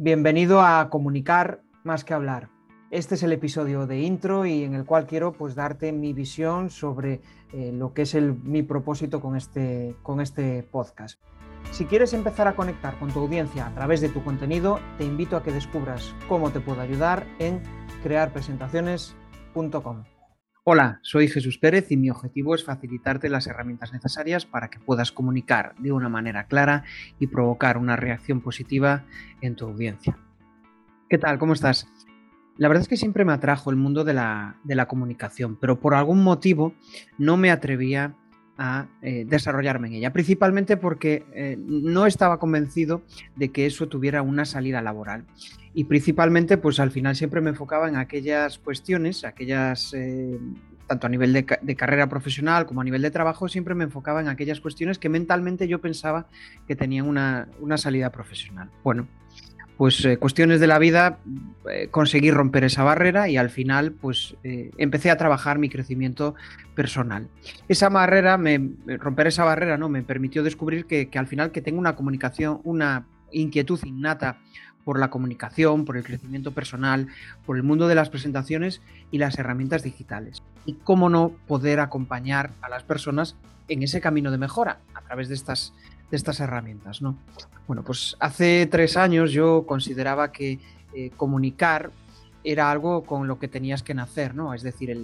Bienvenido a Comunicar más que hablar. Este es el episodio de intro y en el cual quiero pues darte mi visión sobre eh, lo que es el, mi propósito con este, con este podcast. Si quieres empezar a conectar con tu audiencia a través de tu contenido, te invito a que descubras cómo te puedo ayudar en crearpresentaciones.com. Hola, soy Jesús Pérez y mi objetivo es facilitarte las herramientas necesarias para que puedas comunicar de una manera clara y provocar una reacción positiva en tu audiencia. ¿Qué tal? ¿Cómo estás? La verdad es que siempre me atrajo el mundo de la, comunicación, pero por algún motivo no me atrevía a eh, desarrollarme en ella, principalmente porque eh, no estaba convencido de que eso tuviera una salida laboral. Y principalmente, pues al final siempre me enfocaba en aquellas cuestiones, aquellas, eh, tanto a nivel de, carrera profesional como a nivel de trabajo, siempre me enfocaba en aquellas cuestiones que mentalmente yo pensaba que tenían una, una salida profesional. Bueno, pues eh, cuestiones de la vida, eh, conseguí romper esa barrera y al final pues eh, empecé a trabajar mi crecimiento personal. Esa barrera, me, romper esa barrera, ¿no? Me permitió descubrir que, que al final que tengo una comunicación, una inquietud innata por la comunicación, por el crecimiento personal, por el mundo de las presentaciones y las herramientas digitales. Y cómo no poder acompañar a las personas en ese camino de mejora a través de estas de estas herramientas, ¿no? Bueno, pues hace tres años yo consideraba que eh, comunicar era algo con lo que tenías que nacer, ¿no? Es decir,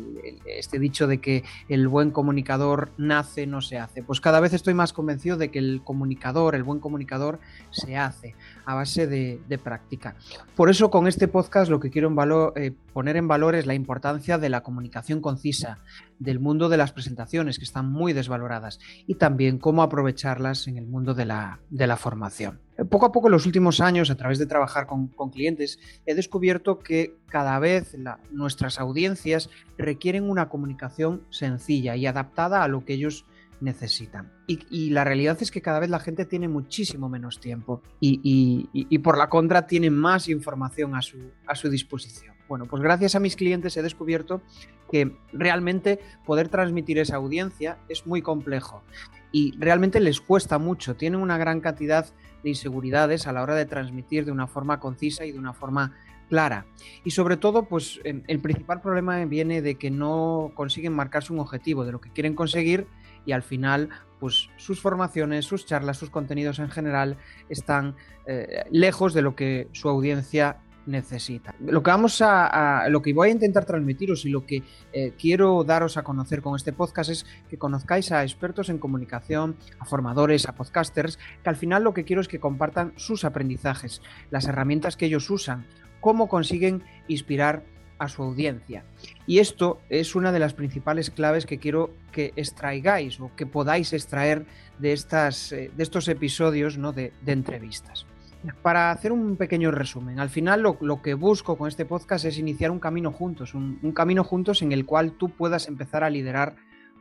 este dicho de que el buen comunicador nace, no se hace. Pues cada vez estoy más convencido de que el comunicador, el buen comunicador, se hace a base de, práctica. Por eso con este podcast lo que quiero eh, poner en valor es la importancia de la comunicación concisa, del mundo de las presentaciones, que están muy desvaloradas, y también cómo aprovecharlas en el mundo de la, formación. Poco a poco en los últimos años, a través de trabajar con, clientes, he descubierto que cada vez nuestras audiencias requieren una comunicación sencilla y adaptada a lo que ellos necesitan. Y, la realidad es que cada vez la gente tiene muchísimo menos tiempo y, por la contra tiene más información a su, a su disposición. Bueno, pues gracias a mis clientes he descubierto que realmente poder transmitir esa audiencia es muy complejo y realmente les cuesta mucho, tienen una gran cantidad de inseguridades a la hora de transmitir de una forma concisa y de una forma clara. Y sobre todo, pues el principal problema viene de que no consiguen marcarse un objetivo de lo que quieren conseguir y al final pues sus formaciones, sus charlas, sus contenidos en general están eh, lejos de lo que su audiencia necesita. Lo que vamos a, lo que voy a intentar transmitiros y lo que eh, quiero daros a conocer con este podcast es que conozcáis a expertos en comunicación, a formadores, a podcasters, que al final lo que quiero es que compartan sus aprendizajes, las herramientas que ellos usan, cómo consiguen inspirar a su audiencia. Y esto es una de las principales claves que quiero que extraigáis o que podáis extraer de, estas, eh, de estos episodios ¿no? de, entrevistas. Para hacer un pequeño resumen, al final lo, que busco con este podcast es iniciar un camino juntos, un, camino juntos en el cual tú puedas empezar a liderar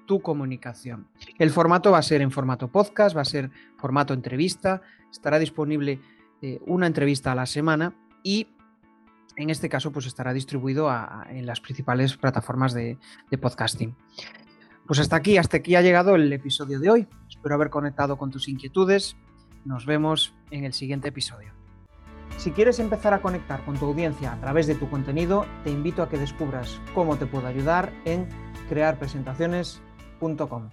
tu comunicación. El formato va a ser en formato podcast, va a ser formato entrevista, estará disponible eh, una entrevista a la semana y en este caso, pues estará distribuido en las principales plataformas de, de, podcasting. Pues hasta aquí, hasta aquí ha llegado el episodio de hoy. Espero haber conectado con tus inquietudes. Nos vemos en el siguiente episodio. Si quieres empezar a conectar con tu audiencia a través de tu contenido, te invito a que descubras cómo te puedo ayudar en crearpresentaciones.com.